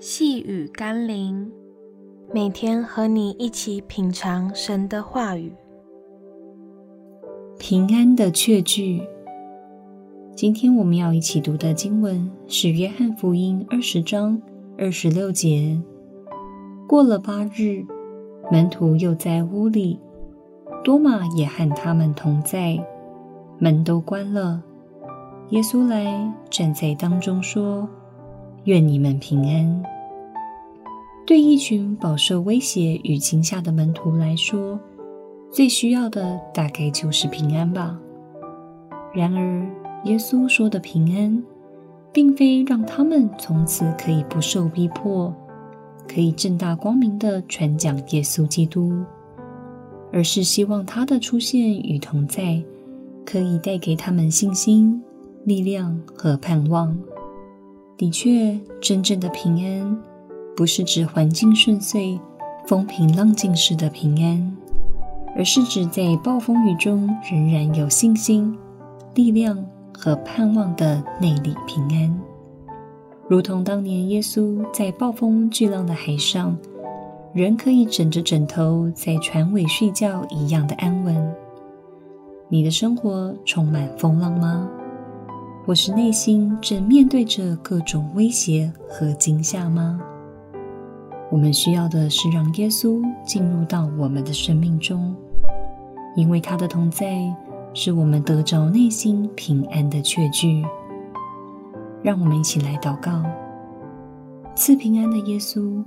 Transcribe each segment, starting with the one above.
细雨甘霖，每天和你一起品尝神的话语。平安的确据。今天我们要一起读的经文是《约翰福音》二十章二十六节。过了八日，门徒又在屋里，多玛也和他们同在，门都关了。耶稣来站在当中说。愿你们平安。对一群饱受威胁与惊吓的门徒来说，最需要的大概就是平安吧。然而，耶稣说的平安，并非让他们从此可以不受逼迫，可以正大光明地传讲耶稣基督，而是希望他的出现与同在，可以带给他们信心、力量和盼望。的确，真正的平安，不是指环境顺遂、风平浪静式的平安，而是指在暴风雨中仍然有信心、力量和盼望的内里平安。如同当年耶稣在暴风巨浪的海上，仍可以枕着枕头在船尾睡觉一样的安稳。你的生活充满风浪吗？或是内心正面对着各种威胁和惊吓吗？我们需要的是让耶稣进入到我们的生命中，因为他的同在是我们得着内心平安的确据。让我们一起来祷告：赐平安的耶稣，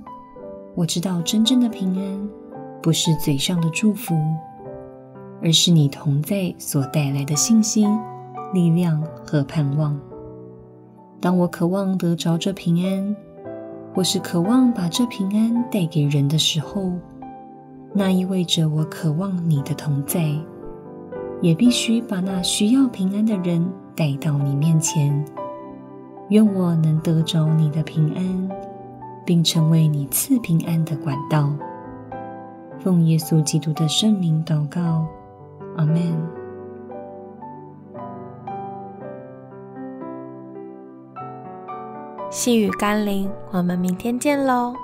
我知道真正的平安不是嘴上的祝福，而是你同在所带来的信心。力量和盼望。当我渴望得着这平安，或是渴望把这平安带给人的时候，那意味着我渴望你的同在，也必须把那需要平安的人带到你面前。愿我能得着你的平安，并成为你赐平安的管道。奉耶稣基督的圣名祷告，阿门。细雨甘霖，我们明天见喽。